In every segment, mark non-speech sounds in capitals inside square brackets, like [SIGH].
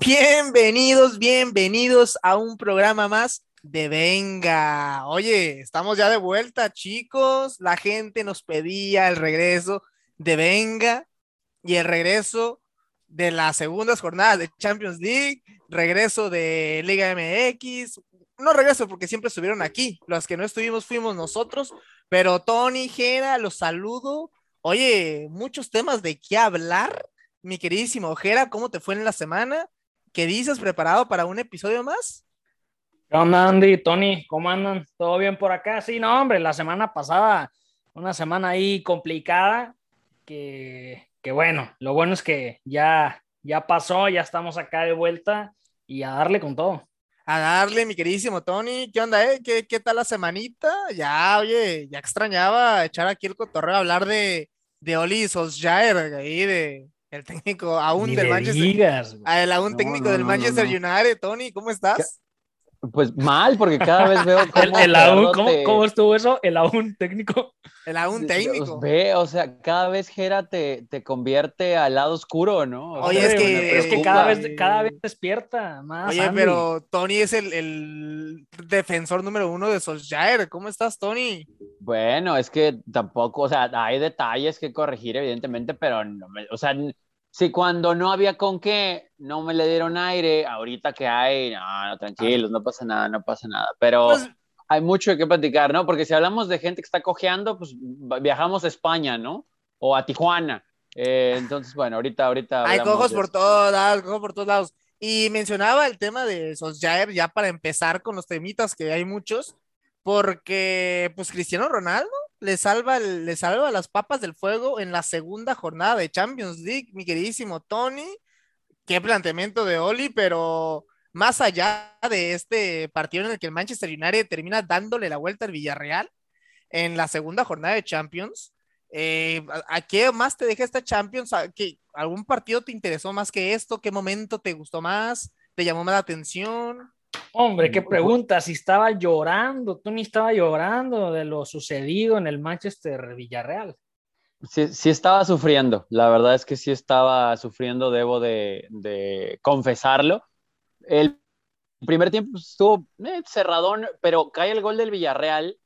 Bienvenidos, bienvenidos a un programa más de Venga. Oye, estamos ya de vuelta, chicos. La gente nos pedía el regreso de Venga y el regreso de las segundas jornadas de Champions League, regreso de Liga MX. No regreso porque siempre estuvieron aquí. Los que no estuvimos fuimos nosotros, pero Tony, Jera, los saludo. Oye, muchos temas de qué hablar. Mi queridísimo Jera, ¿cómo te fue en la semana? ¿Qué dices? ¿Preparado para un episodio más? ¿Qué onda, Andy? Tony, ¿cómo andan? ¿Todo bien por acá? Sí, no, hombre, la semana pasada, una semana ahí complicada, que, que bueno, lo bueno es que ya, ya pasó, ya estamos acá de vuelta y a darle con todo. A darle, mi queridísimo Tony, ¿qué onda, eh? ¿Qué, qué tal la semanita? Ya, oye, ya extrañaba echar aquí el cotorreo, hablar de, de Oli Solskjaer, ahí de, el técnico aún Ni del Manchester digas, el aún No, técnico no, del no, Manchester. United, Tony, ¿cómo estás? Pues mal, porque cada vez veo [LAUGHS] El, cómo el aún, Gerardo ¿cómo, te- cómo estuvo eso? El aún técnico. El aún técnico. Ve, o sea, cada vez Gera te, te convierte al lado oscuro, ¿no? O Oye, sea, es que- es que cada vez, cada vez despierta más. Oye, Andy. pero Tony es el, el defensor número uno de Solskjaer. ¿Cómo estás, Tony? Bueno, es que tampoco, o sea, hay detalles que corregir, evidentemente, pero no me- o sea, si cuando no había con qué, no me le dieron aire, ahorita que hay, no, no, tranquilos, no pasa nada, no pasa nada, pero Pues, hay mucho qué platicar, ¿no? Porque si hablamos de gente que está cojeando, pues viajamos a España, ¿no? O a Tijuana. Eh, entonces, bueno, ahorita, ahorita. hay cojos por todos lados, cojos por todos lados. Y mencionaba el tema de Solskjaer ya para empezar con los temitas, que hay muchos, porque pues Cristiano Ronaldo le salva, le salva las papas del fuego en la segunda jornada de Champions League, mi queridísimo Tony. Qué planteamiento de Oli, pero más allá de este partido en el que el Manchester United termina dándole la vuelta al Villarreal en la segunda jornada de Champions, eh, ¿a, a qué más te deja esta Champions? ¿A qué- ¿Algún partido te interesó más que esto? ¿Qué momento te gustó más? ¿Te llamó más la atención? Hombre, qué pregunta. Si estaba llorando, Tony estaba llorando de lo sucedido en el Manchester Villarreal. Sí, sí estaba sufriendo, la verdad es que sí estaba sufriendo, debo de, de confesarlo. El primer tiempo estuvo eh, cerradón, pero cae el gol del Villarreal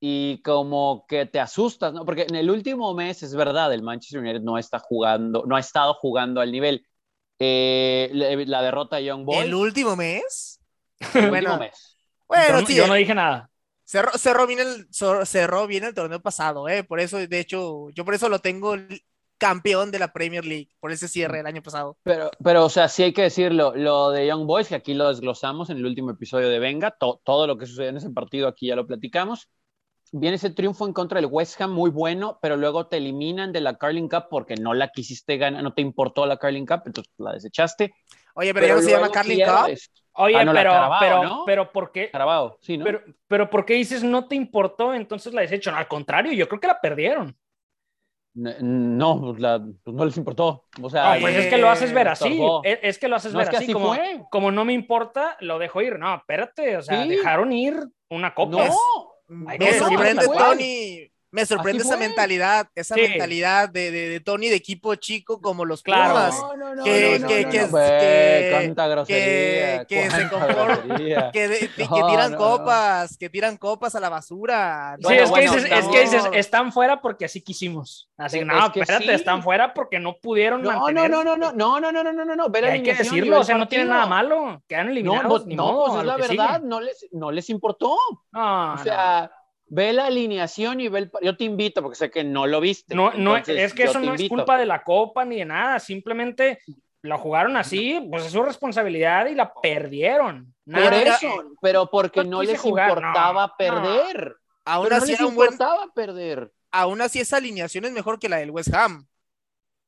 y como que te asustas, ¿no? Porque en el último mes, es verdad, el Manchester United no está jugando, no ha estado jugando al nivel. Eh, la, la derrota de Young Boys, ¿El último mes? El [LAUGHS] bueno, mes. Bueno, yo, yo no dije nada. cerró, cerró bien el, cer- cerró bien el torneo pasado, ¿eh? Por eso, de hecho, yo por eso lo tengo campeón de la Premier League, por ese cierre el año pasado. Pero, pero, o sea, sí hay que decirlo, lo de Young Boys, que aquí lo desglosamos en el último episodio de Venga, to- todo lo que sucedió en ese partido aquí ya lo platicamos. Viene ese triunfo en contra del West Ham muy bueno, pero luego te eliminan de la Carling Cup porque no la quisiste ganar, no te importó la Carling Cup, entonces la desechaste. Oye, pero, ya no se llama Carling Cup. Oye, Ah, no, pero, Carabao, pero, ¿no? pero, ¿por qué? Carabao, sí, ¿no? Pero, pero, ¿por qué dices no te importó? Entonces la desecho. No, al contrario, yo creo que la perdieron. No, pues, la- pues no les importó. O sea, No, pues es que lo haces ver así. Es, es que lo haces No, ver es que así. así como, como no me importa, lo dejo ir. No, espérate. O sea, Sí. dejaron ir una copa. No, Me que sorprende. Tony. Me sorprende esa mentalidad, esa Sí. mentalidad de, de, de Tony de equipo chico como los Claro. Pumas. No, no, no, que- no, que- no, que- no, que- se cuánta conforma- grosería. Que, de- que No, tiran no, no. copas, que tiran copas a la basura. Sí, Bueno, es, bueno, que dices, es no. que dices, están fuera porque así quisimos. Así, Es no, que espérate, sí. están fuera porque no pudieron No, no, mantener. no, no, no, no, no, no, no, no, no, no, Y hay que decirlo, o sea, no tiene partido. nada malo. Quedan No, eliminados, no, ni no, modo, pues es la que verdad, no les, no les importó. No, O sea, ve la alineación y ve el... Yo te invito, porque sé que no lo viste. no, no, entonces es que eso no es culpa de la copa ni de nada, simplemente lo jugaron así, pues es su responsabilidad y la perdieron. Por Nada. eso, pero porque No les jugar, importaba no, perder. Aún así les buen, importaba perder. aún así esa alineación es mejor que la del West Ham.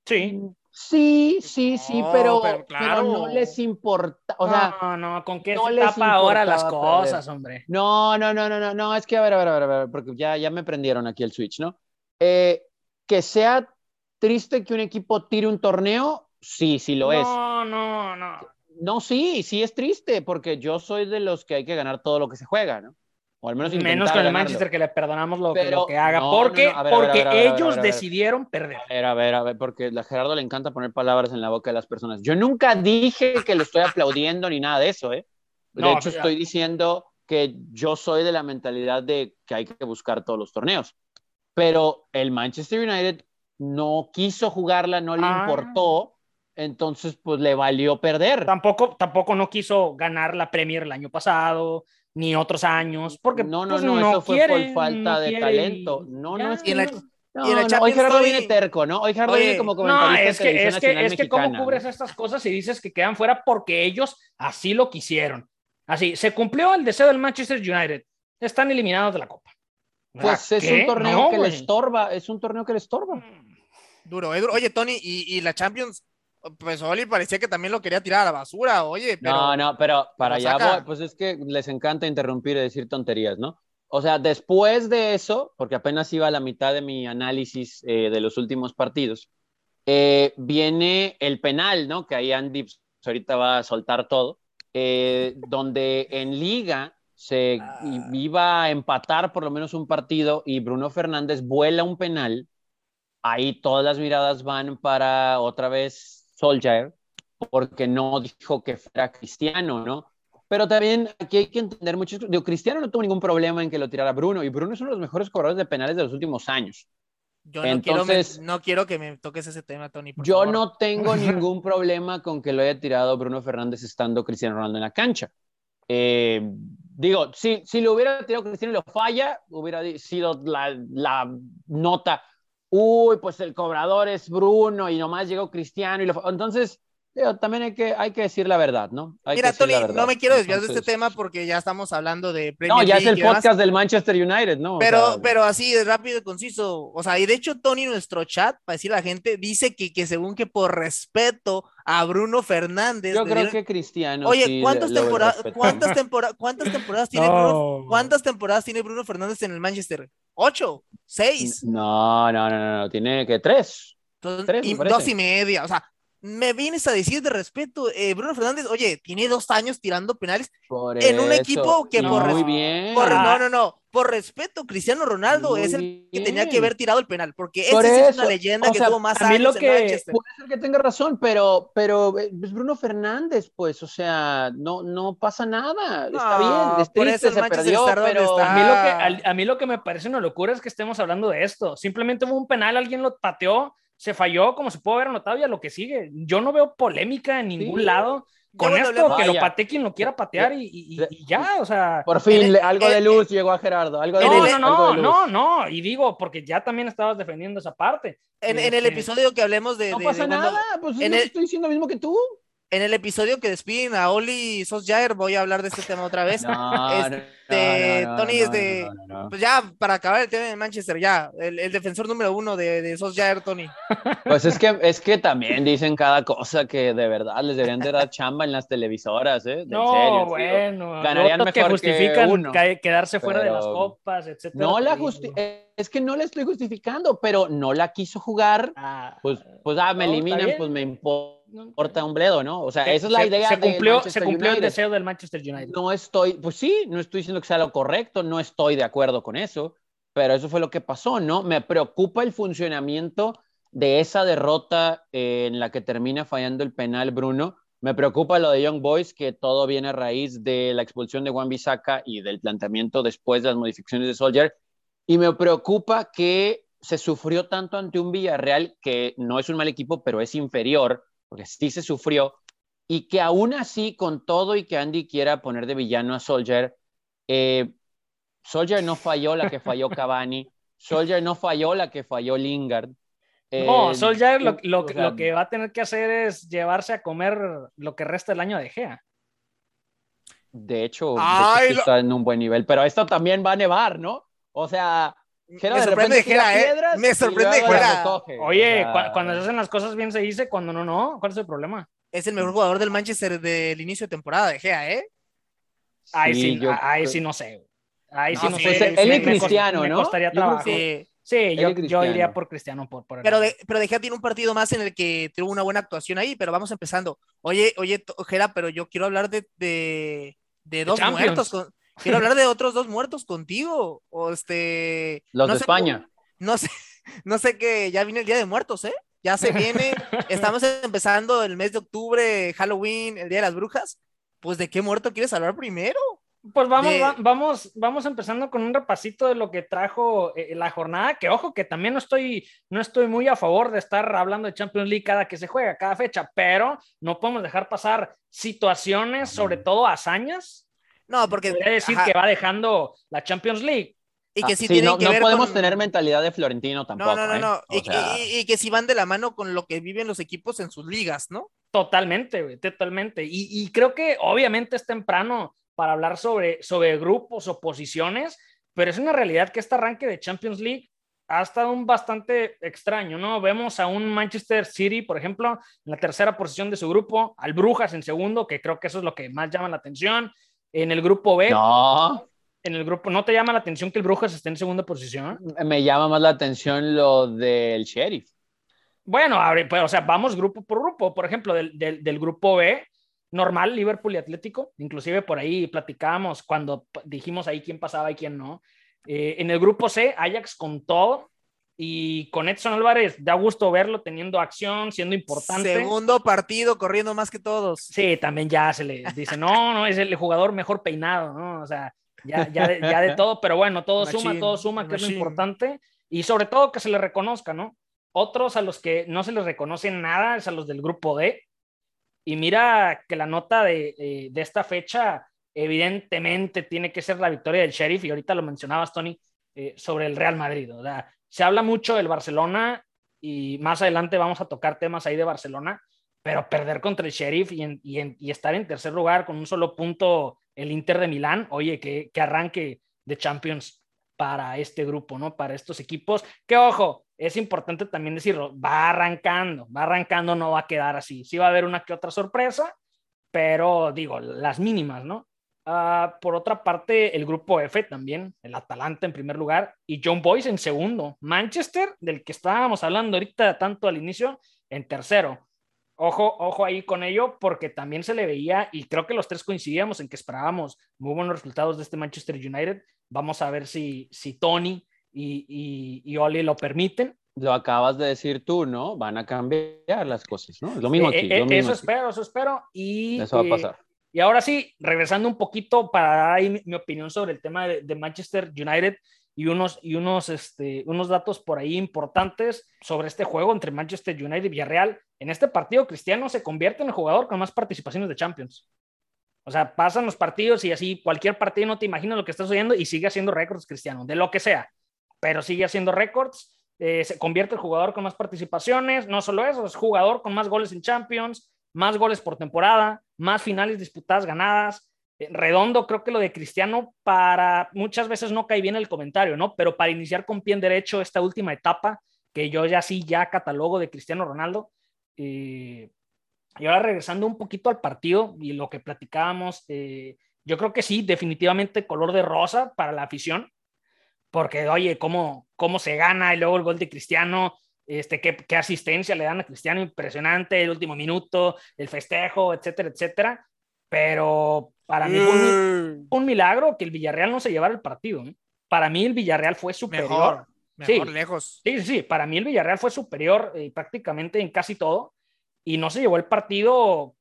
Sí. Sí, sí, sí, No, pero, pero no les importa, o sea, no, no, con qué no se les tapa ahora las cosas, hombre. No, no, no, no, no, no, es que a ver, a ver, a ver, a ver, porque ya, ya me prendieron aquí el switch, ¿no? Eh, que sea triste que un equipo tire un torneo, sí, sí lo es. No, no, no. No, sí, sí es triste, porque yo soy de los que hay que ganar todo lo que se juega, ¿no? O al menos Menos con el ganarlo. Manchester que le perdonamos lo, que- Pero- lo que haga, no, porque, no, no, ver, porque ver, ellos ver. decidieron perder. A ver, a ver, a ver, porque a Gerardo le encanta poner palabras en la boca de las personas. Yo nunca dije que lo estoy aplaudiendo ni nada de eso, ¿eh? De hecho, estoy diciendo que yo soy de la mentalidad de que hay que buscar todos los torneos. Pero el Manchester United no quiso jugarla, no le Ah. importó, entonces pues le valió perder. Tampoco, tampoco no quiso ganar la Premier el año pasado, ni otros años, porque no, no, pues, no, eso fue quiere, por falta no de quiere talento. No, no, es que la- no. No, no, hoy Gerardo Tony- viene terco, ¿no? Hoy Gerardo Oye, viene como No, comentarista es de que, es que, es que cómo cubres ¿no? estas cosas y dices que quedan fuera porque ellos así lo quisieron. Así, se cumplió el deseo del Manchester United. Están eliminados de la Copa. Pues es ¿qué? un torneo No, que le estorba, es un torneo que le estorba. Duro, es duro. Oye, Tony, y, y la Champions, pues Oli parecía que también lo quería tirar a la basura, oye, pero No, no, pero para allá voy, pues es que les encanta interrumpir y decir tonterías, ¿no? O sea, después de eso, porque apenas iba a la mitad de mi análisis eh, de los últimos partidos, eh, viene el penal, ¿no? Que ahí Andy pues, ahorita va a soltar todo, eh, donde en liga se Ah. iba a empatar por lo menos un partido y Bruno Fernández vuela un penal. Ahí todas las miradas van para otra vez Solskjaer, porque no dijo que fuera Cristiano, ¿no? Pero también aquí hay que entender mucho. Digo, Cristiano no tuvo ningún problema en que lo tirara Bruno, y Bruno es uno de los mejores cobradores de penales de los últimos años. yo no, entonces- quiero, me- no quiero que me toques ese tema, Tony. por Yo favor. no tengo [LAUGHS] ningún problema con que lo haya tirado Bruno Fernández estando Cristiano Ronaldo en la cancha. Eh, digo, si, si lo hubiera tirado Cristiano y lo falla, hubiera sido la, la nota. Uy, pues el cobrador es Bruno y nomás llegó Cristiano y lo fa-". Entonces, también hay que, hay que decir la verdad, ¿no? Hay Mira, Tony, no me quiero desviar de este tema porque ya estamos hablando de Premier No, ya es el podcast del Manchester United, ¿no? O Pero, sea, pero así rápido y conciso. O sea, y de hecho, Tony, nuestro chat, para decir a la gente, dice que, que según que por respeto a Bruno Fernández. yo creo dieron- que Cristiano. Oye, sí ¿cuántas, le- le tempora- respeto. ¿cuántas, tempora- [LAUGHS] ¿cuántas temporadas tiene No. Bruno? ¿Cuántas temporadas tiene Bruno Fernández en el Manchester? ¿Ocho? ¿Seis? No, no, no, no, no, tiene que tres. Entonces, tres, y dos y media. O sea, me vienes a decir de respeto, eh, Bruno Fernández, oye, tiene dos años tirando penales. Por En un eso, equipo que y por Muy bien. Por- no, no, no. Por respeto, Cristiano Ronaldo Muy es el que tenía que haber tirado el penal, porque Por ese sí es una eso, leyenda o que sea, tuvo más a mí años lo en Manchester. Puede ser que tenga razón, pero, pero eh, es Bruno Fernández, pues, o sea, no, no pasa nada. Está No, bien, es por triste, eso el se Manchester perdió, está donde pero está. A mí, lo que, a mí lo que me parece una locura es que estemos hablando de esto. Simplemente hubo un penal, alguien lo pateó, se falló, como se puede haber anotado, y a lo que sigue. Yo no veo polémica en ningún Sí. lado con esto, que lo patee quien lo quiera patear y, y- y ya, o sea. por fin el- le- algo de luz llegó a Gerardo. Algo de No, luz, no, algo no, de luz. no, no, y digo, porque ya también estabas defendiendo esa parte. En, en el Este, episodio que hablemos de. No de- pasa de cuando- nada, pues es en estoy diciendo lo mismo que tú. En el episodio que despiden a Oli Sosjaer, voy a hablar de este tema otra vez. [LAUGHS] No, Este, no, no, no, Tony, no, este, no, no, no. Pues ya, para acabar el tema de Manchester, ya, el, el defensor número uno de, de Sosjaer, Tony. [LAUGHS] Pues es que, es que también dicen cada cosa que de verdad les deberían de dar chamba en las televisoras, ¿eh? De No, serio, en serio. bueno, Ganarían que mejor que justifican uno, quedarse fuera de las copas, etcétera. No la justi es que no la estoy justificando, pero no la quiso jugar. Ah, Pues, pues ah, me eliminan, pues me importa no, un bledo, ¿no? O sea, se- esa es la se- idea Se cumplió, se cumplió el deseo del Manchester United. No estoy, pues sí, no estoy diciendo que sea lo correcto, no estoy de acuerdo con eso, pero eso fue lo que pasó, ¿no? Me preocupa el funcionamiento de esa derrota eh, en la que termina fallando el penal Bruno. Me preocupa lo de Young Boys, que todo viene a raíz de la expulsión de Juan Bisaca y del planteamiento después de las modificaciones de Soldier. Y me preocupa que se sufrió tanto ante un Villarreal que no es un mal equipo, pero es inferior, porque sí se sufrió, y que aún así, con todo y que Andy quiera poner de villano a Soldier, eh, Soldier no falló la que falló [LAUGHS] Cavani, Soldier no falló la que falló Lingard. No, Eh, Solskjaer lo, o lo, sea, lo que va a tener que hacer es llevarse a comer lo que resta del año de Gea. De hecho, de Ay, hecho sí lo- está en un buen nivel, pero esto también va a nevar, ¿no? O sea, Jera Me de sorprende tira Jera, ¿eh? Me sorprende las Jera. Oye, O cu- sea, cuando se hacen las cosas bien se dice, cuando no, no. ¿Cuál es el problema? Es el mejor jugador del Manchester del inicio de temporada de Gea, ¿eh? Ahí sí, yo ahí sí no sé. Ahí No, sí no sí, sé. pues, él Me- y me Cristiano, me ¿no? costaría Yo creo trabajo. que- Sí, Sí. yo, iría por Cristiano. Por, por el- Pero de, pero de Gea tiene un partido más en el que tuvo una buena actuación ahí, pero vamos empezando. Oye, oye, Jera, pero yo quiero hablar de, de, de dos Champions. muertos. con- quiero hablar de otros dos muertos contigo. O este. Los no de sé España. cómo- no sé, no sé que ya viene el Día de Muertos, ¿eh? Ya se viene. [LAUGHS] Estamos empezando el mes de octubre, Halloween, el Día de las Brujas. Pues, ¿de qué muerto quieres hablar primero? Pues vamos, de- va- vamos, vamos empezando con un repasito de lo que trajo eh, la jornada, que ojo, que también no estoy, no estoy muy a favor de estar hablando de Champions League cada que se juega, cada fecha, pero no podemos dejar pasar situaciones, sobre todo hazañas, No, porque. podría decir ajá, que va dejando la Champions League. y que Ah, sí, sí, no, que no ver podemos con- tener mentalidad de Florentino tampoco. No, no, no, ¿eh? no. Y, sea, y- y que sí van de la mano con lo que viven los equipos en sus ligas, ¿no? Totalmente, güey, totalmente. Y, y creo que obviamente es temprano para hablar sobre, sobre grupos o posiciones, pero es una realidad que este arranque de Champions League ha estado un bastante extraño, ¿no? Vemos a un Manchester City, por ejemplo, en la tercera posición de su grupo, al Brujas en segundo, que creo que eso es lo que más llama la atención. En el grupo B, no, en el grupo, ¿no te llama la atención que el Brujas esté en segunda posición? me llama más la atención lo del sheriff. Bueno, pues, o sea, vamos grupo por grupo. Por ejemplo, del, del, del grupo B, normal, Liverpool y Atlético. Inclusive por ahí platicábamos cuando dijimos ahí quién pasaba y quién no. Eh, en el grupo C, Ajax con todo. Y con Edson Álvarez, da gusto verlo teniendo acción, siendo importante. Segundo partido corriendo más que todos. Sí, también ya se le dice, no, no, es el jugador mejor peinado, ¿no? O sea, ya, ya, de, ya de [LAUGHS] todo, pero bueno, todo suma, Machín, todo suma, que es lo importante. Y sobre todo que se le reconozca, ¿no? Otros a los que no se les reconoce nada es a los del grupo D. Y mira que la nota de, eh, de esta fecha, evidentemente, tiene que ser la victoria del Sheriff. Y ahorita lo mencionabas, Tony, eh, sobre el Real Madrid. O sea, se habla mucho del Barcelona y más adelante vamos a tocar temas ahí de Barcelona, pero perder contra el Sheriff y, y estar en tercer lugar con un solo punto el Inter de Milán, oye, que, que arranque de Champions para este grupo, ¿no? Para estos equipos, que ojo, es importante también decirlo, va arrancando, va arrancando, no va a quedar así. Sí va a haber una que otra sorpresa, pero digo, las mínimas, ¿no? Ah, por otra parte, el grupo F también, el Atalanta en primer lugar y John Boyce en segundo. Manchester, del que estábamos hablando ahorita tanto al inicio, en tercero. Ojo, ojo ahí con ello, porque también se le veía, y creo que los tres coincidíamos en que esperábamos muy buenos resultados de este Manchester United. Vamos a ver si, si Tony y, y, y Oli lo permiten. Lo acabas de decir tú, ¿no? Van a cambiar las cosas, ¿no? Es lo mismo Eh, aquí. eh, lo mismo eso aquí. espero, eso espero. Y, Eso va a eh, pasar. Y ahora sí, regresando un poquito para dar ahí mi, opinión sobre el tema de, Manchester United y unos, y unos, este, unos datos por ahí importantes sobre este juego entre Manchester United y Villarreal. En este partido, Cristiano se convierte en el jugador con más participaciones de Champions. O sea, pasan los partidos y así cualquier partido no te imaginas lo que está sucediendo y sigue haciendo récords Cristiano, de lo que sea, pero sigue haciendo récords. eh, se convierte el jugador con más participaciones, no solo eso, es jugador con más goles en Champions, más goles por temporada, más finales disputadas ganadas. Eh, Redondo, creo que lo de Cristiano para muchas veces no cae bien el comentario, ¿no? Pero para iniciar con pie derecho esta última etapa, que yo ya sí ya catalogo de Cristiano Ronaldo. eh, y ahora regresando un poquito al partido y lo que platicábamos, eh, yo creo que sí, definitivamente color de rosa para la afición, porque oye, cómo, cómo se gana y luego el gol de Cristiano, este, qué, qué asistencia le dan a Cristiano, impresionante, el último minuto, el festejo, etcétera, etcétera. Pero para mí fue un, Mm, un milagro que el Villarreal no se llevara el partido. ¿eh? Para mí el Villarreal fue superior. Mejor, mejor Sí. lejos. Sí, sí, sí, para mí el Villarreal fue superior eh, prácticamente en casi todo y no se llevó el partido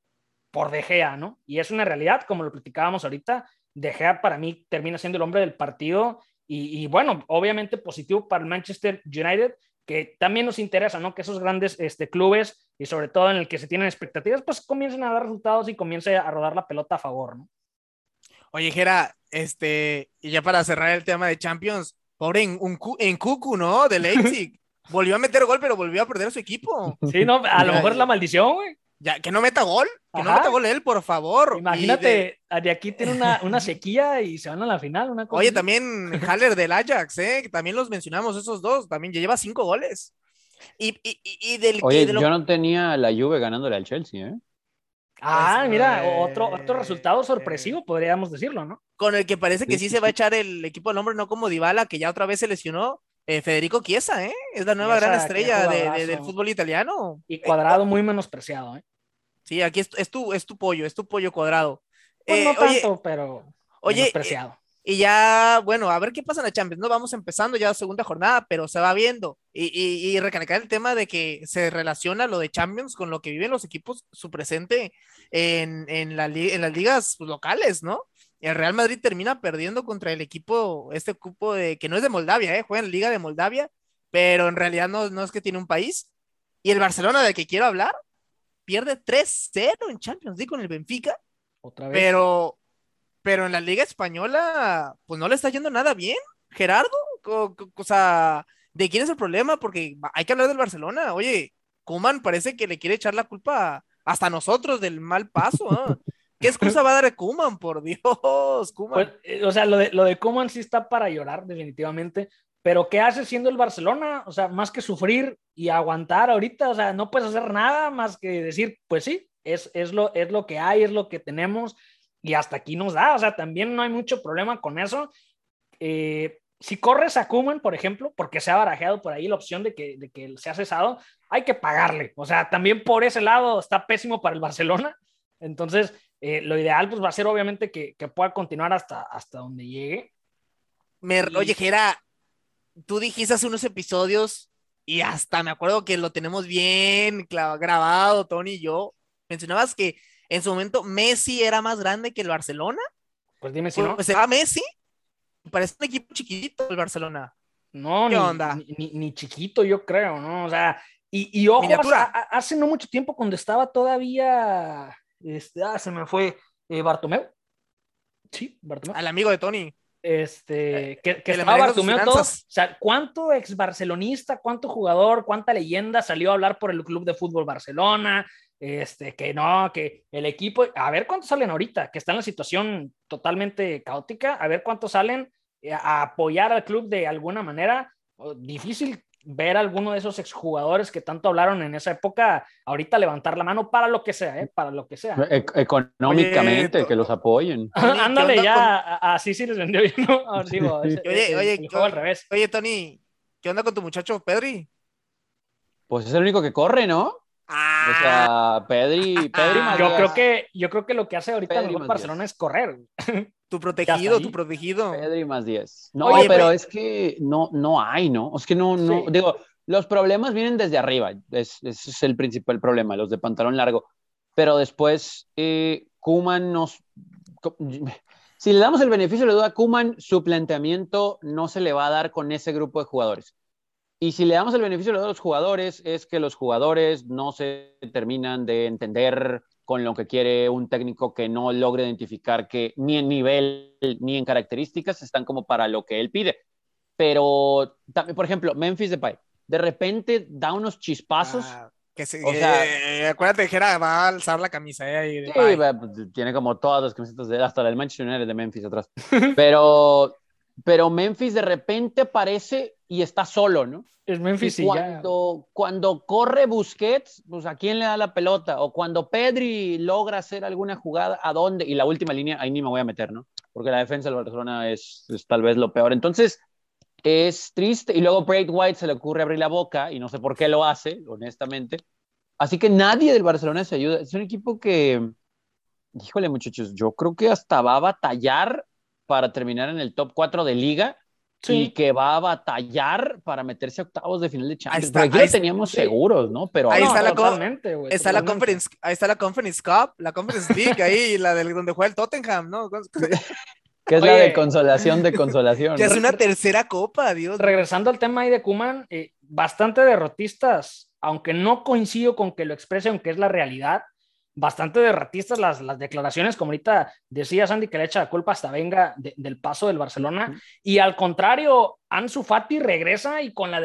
por De Gea, ¿no? Y es una realidad, como lo platicábamos ahorita, De Gea para mí termina siendo el hombre del partido y, y bueno, obviamente positivo para el Manchester United, que también nos interesa, ¿no? Que esos grandes este, clubes y sobre todo en el que se tienen expectativas, pues comiencen a dar resultados y comience a rodar la pelota a favor, ¿no? Oye, Jera, este, y ya para cerrar el tema de Champions, pobre en, un, en Cucu, ¿no? De Leipzig. [LAUGHS] volvió a meter gol, pero volvió a perder su equipo. Sí, no, a lo mejor es la maldición, güey. Ya, que no meta gol, que no meta gol él, por favor. De- Imagínate, de... aquí tiene una, una sequía y se van a la final. Una cosa Oye, así. también Haller del Ajax, ¿eh? Que también los mencionamos esos dos, también ya lleva cinco goles. Y, y, y- y del y Oye, de lo- yo no tenía la Juve ganándole al Chelsea, ¿eh? Ah, Pues, mira, eh, otro, otro resultado sorpresivo, podríamos decirlo, ¿no? con el que parece que Sí, sí sí, se va a echar el equipo al hombre, no como Dybala, que ya otra vez se lesionó. Eh, Federico Chiesa, ¿eh? Es la nueva Chiesa, gran estrella de- del fútbol italiano. Y cuadrado muy menospreciado, ¿eh? Sí, aquí es, es tu, es tu pollo, es tu pollo cuadrado. Pues Eh, no oye, tanto, pero oye, menospreciado. Y ya, bueno, a ver qué pasa en la Champions, ¿no? Vamos empezando ya la segunda jornada, pero se va viendo. Y, y, y recalcar el tema de que se relaciona lo de Champions con lo que viven los equipos, su presente en, en, la, en las ligas locales, ¿no? El Real Madrid termina perdiendo contra el equipo, este equipo de, que no es de Moldavia, ¿eh? juega en la Liga de Moldavia, pero en realidad no, no es que tiene un país. Y el Barcelona del que quiero hablar pierde 3-0 en Champions League con el Benfica. Otra vez. Pero, pero en la Liga Española, pues no le está yendo nada bien, Gerardo. O, sea, ¿de quién es el problema? Porque hay que hablar del Barcelona. Oye, Kuman parece que le quiere echar la culpa hasta nosotros del mal paso. ¿eh? [LAUGHS] ¿Qué excusa va a dar Kuman, por Dios? Kuman. Pues, eh, o sea, lo de, lo de Kuman sí está para llorar, definitivamente. Pero ¿qué hace siendo el Barcelona? O sea, más que sufrir y aguantar ahorita, o sea, no puedes hacer nada más que decir, pues sí, es, es, lo, es lo que hay, es lo que tenemos y hasta aquí nos da. O sea, también no hay mucho problema con eso. Eh, si corres a Kuman, por ejemplo, porque se ha barajeado por ahí la opción de que, de que se ha cesado, hay que pagarle. O sea, también por ese lado está pésimo para el Barcelona. Entonces, eh, lo ideal pues va a ser obviamente que, que pueda continuar hasta, hasta donde llegue. Me, Oye, Gera, tú dijiste hace unos episodios y hasta me acuerdo que lo tenemos bien grabado, Tony y yo. Mencionabas que en su momento Messi era más grande que el Barcelona. Pues dime si no. Pues se va Messi. Parece un equipo chiquitito el Barcelona. No, ¿Qué ni, onda? Ni, ni, chiquito, yo creo, ¿no? O sea, y, y ojo, hace no mucho tiempo cuando estaba todavía este, ah, se me fue eh, Bartomeu. Sí, Bartomeu. Al amigo de Tony. Este, eh, que, que estaba Bartomeu todo. O sea, ¿cuánto ex barcelonista, cuánto jugador, cuánta leyenda salió a hablar por el Club de Fútbol Barcelona? Este, que no, que el equipo, a ver cuántos salen ahorita, que está en la situación totalmente caótica, a ver cuántos salen eh, a apoyar al club de alguna manera. Difícil ver a alguno de esos exjugadores que tanto hablaron en esa época, ahorita levantar la mano para lo que sea, ¿eh? para lo que sea. E-, económicamente, que los apoyen. [LAUGHS] Ándale, ya, así sí les vendió bien, ¿no? [LAUGHS] oye, oye, al revés. oye, Tony, ¿qué onda con tu muchacho Pedri? Pues es el único que corre, ¿no? Ah. O sea, Pedri, Pedri ah. yo creo que Yo creo que lo que hace ahorita el Barcelona es correr. [LAUGHS] Tu protegido, tu protegido. Pedri más 10. No, pero es que no, no hay, ¿no? Es que no, no, digo, los problemas vienen desde arriba. Es, ese es el principal problema, los de pantalón largo. Pero después, eh, Kuman nos. Si le damos el beneficio de la duda, Kuman, su planteamiento no se le va a dar con ese grupo de jugadores. Y si le damos el beneficio de la los jugadores, es que los jugadores no se terminan de entender con lo que quiere un técnico que no logre identificar que ni en nivel ni en características están como para lo que él pide. Pero, por ejemplo, Memphis Depay, de repente da unos chispazos. Ah, que se, o sea, eh, acuérdate que era, va a alzar la camisa. Eh, sí, pues, tiene como todas las camisetas, de, hasta el Manchester United de Memphis atrás. [LAUGHS] Pero, pero Memphis de repente aparece y está solo, ¿no? Es Memphis y, cuando, cuando corre Busquets, pues a quién le da la pelota, o cuando Pedri logra hacer alguna jugada, ¿a dónde? Y la última línea, ahí ni me voy a meter, ¿no? Porque la defensa del Barcelona es, tal vez lo peor. Entonces, es triste. Y luego Braid White se le ocurre abrir la boca, y no sé por qué lo hace, honestamente. Así que nadie del Barcelona se ayuda. Es un equipo que, híjole muchachos, yo creo que hasta va a batallar para terminar en el top 4 de liga y que va a batallar para meterse a octavos de final de Champions. Ahí está, teníamos seguros, ¿no? Pero ahí está, la, está la Conference, ahí está la Conference Cup, la Conference League, ahí la del donde juega el Tottenham, ¿no? [LAUGHS] que es la de consolación de consolación. Que es una tercera copa, Dios. Regresando al tema ahí de Kuman, eh, bastante derrotistas, aunque no coincido con que lo exprese, aunque es la realidad bastante derratistas las, las declaraciones, como ahorita decía Sandy que le echa la culpa hasta venga del paso del Barcelona. Y al contrario, Ansu Fati regresa y con la,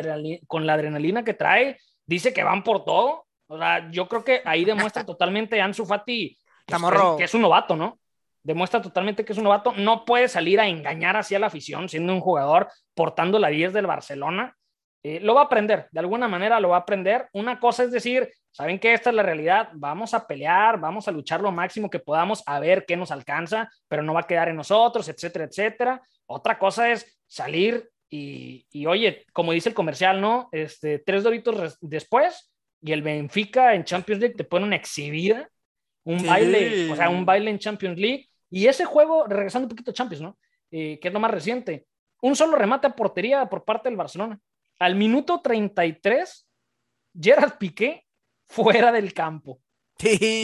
con la adrenalina que trae, dice que van por todo. O sea, yo creo que ahí demuestra [LAUGHS] totalmente Ansu Fati pues, que, es un novato, ¿no? Demuestra totalmente que es un novato. No puede salir a engañar así a la afición siendo un jugador portando la 10 del Barcelona. Eh, lo va a aprender, de alguna manera lo va a aprender. Una cosa es decir, saben que esta es la realidad, vamos a pelear, vamos a luchar lo máximo que podamos a ver qué nos alcanza, pero no va a quedar en nosotros, etcétera, etcétera. Otra cosa es salir y, oye, como dice el comercial, ¿no? Este, tres doritos después y el Benfica en Champions League te pone una exhibida, un baile, o sea, un baile en Champions League. Y ese juego, regresando un poquito a Champions, ¿no? eh, que es lo más reciente. Un solo remate a portería por parte del Barcelona. Al minuto 33, Gerard Piqué fuera del campo.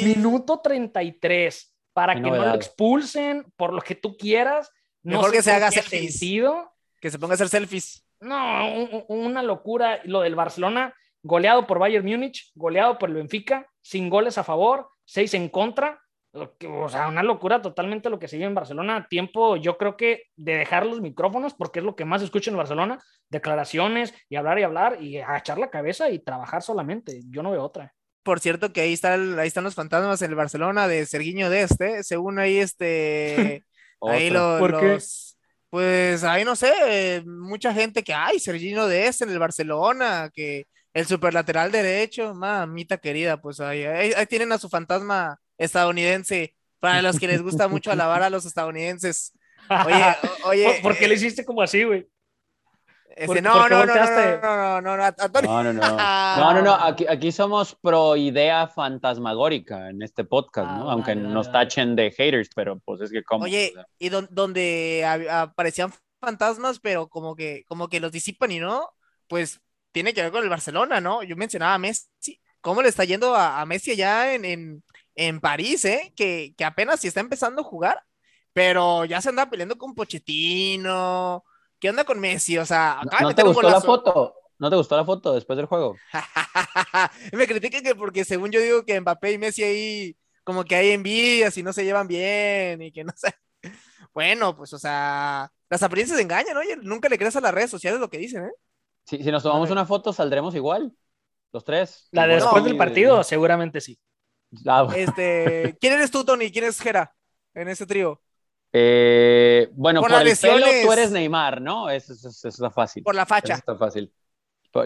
Minuto 33. Para que no lo expulsen, por lo que tú quieras. No Mejor que se haga sentido. Que se ponga a hacer selfies. No, una locura. Lo del Barcelona, goleado por Bayern Múnich, goleado por el Benfica, sin goles a favor, seis en contra. O sea, una locura totalmente lo que se vive en Barcelona. Tiempo, yo creo que de dejar los micrófonos, porque es lo que más escucho en Barcelona, declaraciones y hablar y hablar y agachar la cabeza y trabajar solamente. Yo no veo otra. Por cierto, que ahí, está ahí están los fantasmas en el Barcelona de Serguiño de este, según ahí este, [LAUGHS] ahí los, pues ahí no sé, mucha gente que, ay, Serginho de este en el Barcelona, que el superlateral derecho, mamita querida, pues ahí, ahí, tienen a su fantasma estadounidense, para los que les gusta mucho alabar a los estadounidenses. Oye, oye. ¿Por, qué le eh, hiciste como así, güey? Este, no, no, no, no, no, no, no, no, no, no, [LAUGHS] no, no, no, aquí, aquí somos pro idea fantasmagórica en este podcast, ah, ¿no? Aunque nos tachen de haters, pero pues es que como. Oye, y don, donde aparecían fantasmas, pero como que, como que los disipan y no, pues tiene que ver con el Barcelona, ¿no? Yo mencionaba a Messi. ¿Cómo le está yendo a, a Messi allá en, en, en, París, eh? Que, que apenas si está empezando a jugar, pero ya se anda peleando con Pochettino ¿Qué onda con Messi? O sea, ¿no, te gustó la foto? ¿No te gustó la foto después del juego? [LAUGHS] Me critican que porque según yo digo que Mbappé y Messi ahí como que hay envidias y no se llevan bien y que no sé. [LAUGHS] Bueno, pues o sea, las apariencias engañan, oye, nunca le creas a las redes sociales lo que dicen, ¿eh? Si, nos tomamos una foto, saldremos igual, los tres. La de después del partido, seguramente sí. Ah, este, ¿quién eres tú, Tony? ¿Quién es Jera en ese trío? Eh, bueno, por, el pelo tú eres Neymar, ¿no? Eso, está fácil. Por la facha. está fácil.